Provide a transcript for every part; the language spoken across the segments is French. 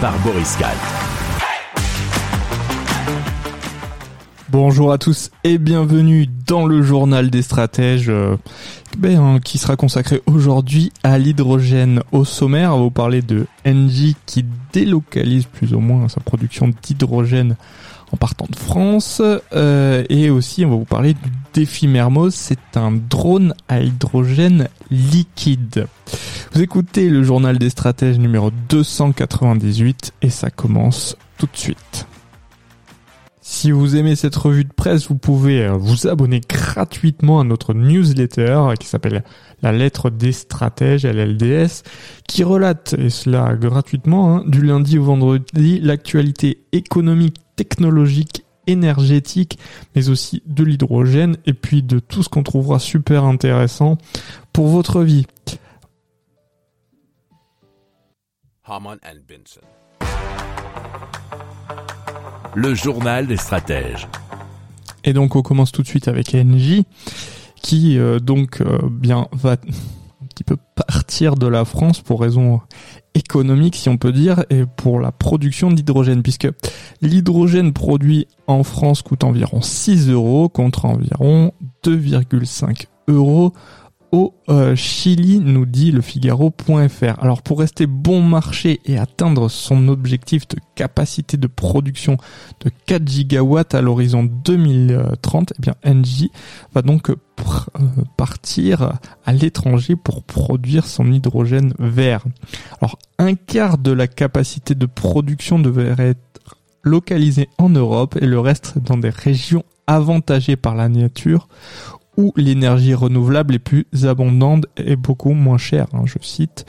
par Boris Kahl. Bonjour à tous et bienvenue dans le journal des stratèges euh, ben, hein, qui sera consacré aujourd'hui à l'hydrogène au sommaire. On va vous parler de Engie qui délocalise plus ou moins sa production d'hydrogène en partant de France. Euh, et aussi, on va vous parler du défi Mermoz. C'est un drone à hydrogène liquide. Vous écoutez le journal des stratèges numéro 298 et ça commence tout de suite. Si vous aimez cette revue de presse, vous pouvez euh, vous abonner gratuitement à notre newsletter qui s'appelle La lettre des stratèges, LLDS, qui relate, et cela gratuitement, hein, du lundi au vendredi, l'actualité économique, technologique, énergétique, mais aussi de l'hydrogène, et puis de tout ce qu'on trouvera super intéressant pour votre vie. Haman and Benson. Le journal des stratèges. Et donc on commence tout de suite avec Engie, qui euh, donc euh, bien va un petit peu partir de la France pour raison économique si on peut dire et pour la production d'hydrogène puisque l'hydrogène produit en France coûte environ 6 euros contre environ 2,5 euros au euh, Chili, nous dit le Figaro.fr. Alors pour rester bon marché et atteindre son objectif de capacité de production de 4 gigawatts à l'horizon 2030, eh bien Engie va donc euh, partir à l'étranger pour produire son hydrogène vert. Alors un quart de la capacité de production devrait être localisé en Europe et le reste dans des régions avantagées par la nature où l'énergie renouvelable est plus abondante et beaucoup moins chère, hein, je cite,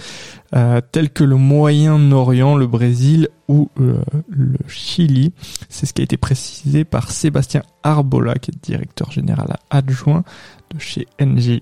euh, tels que le Moyen-Orient, le Brésil ou euh, le Chili. C'est ce qui a été précisé par Sébastien Arbola, qui est directeur général adjoint de chez NG.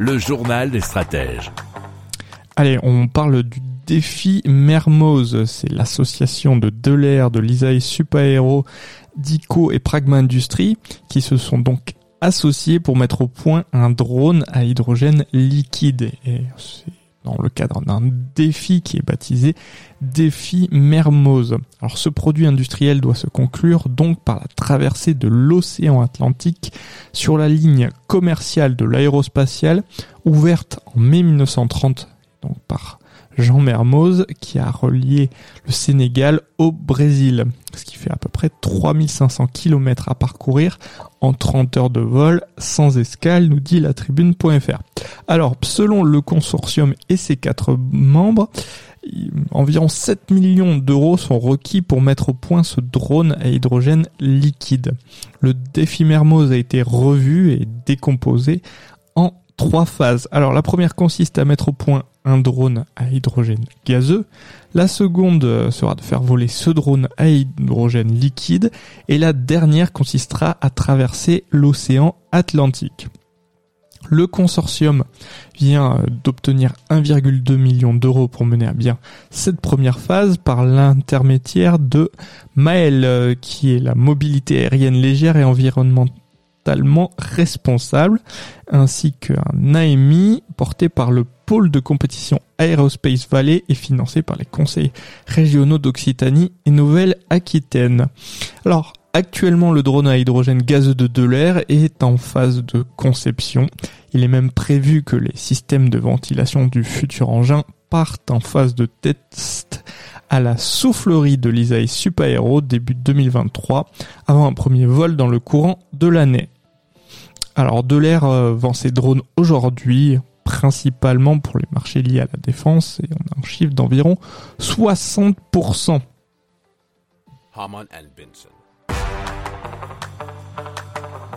Le journal des stratèges. Allez, on parle du défi Mermoz. C'est l'association de Delair, de l'ISAE Supaéro, d'ICO et Pragma Industries qui se sont donc associés pour mettre au point un drone à hydrogène liquide. C'est dans le cadre d'un défi qui est baptisé défi Mermoz. Alors ce produit industriel doit se conclure donc par la traversée de l'océan Atlantique sur la ligne commerciale de l'aérospatiale ouverte en mai 1930 donc par Jean Mermoz qui a relié le Sénégal au Brésil, ce qui fait à peu près 3500 km à parcourir en 30 heures de vol sans escale, nous dit la tribune.fr. Alors, selon le consortium et ses quatre membres, environ 7 millions d'euros sont requis pour mettre au point ce drone à hydrogène liquide. Le défi Mermoz a été revu et décomposé en trois phases. Alors la première consiste à mettre au point un drone à hydrogène gazeux. La seconde euh, sera de faire voler ce drone à hydrogène liquide. Et la dernière consistera à traverser l'océan Atlantique. Le consortium vient d'obtenir 1,2 million d'euros pour mener à bien cette première phase par l'intermédiaire de Maël, euh, qui est la mobilité aérienne légère et environnementalement responsable, ainsi qu'un AMI porté par le pôle de compétition Aerospace Valley et financé par les conseils régionaux d'Occitanie et Nouvelle-Aquitaine. Alors, Actuellement, le drone à hydrogène gazeux de Delair est en phase de conception. Il est même prévu que les systèmes de ventilation du futur engin partent en phase de test à la soufflerie de l'Isaï Super Hero début 2023, avant un premier vol dans le courant de l'année. Alors Delair euh, vend ses drones aujourd'hui, principalement pour les marchés liés à la défense, et on a un chiffre d'environ 60%. Haman and Benson.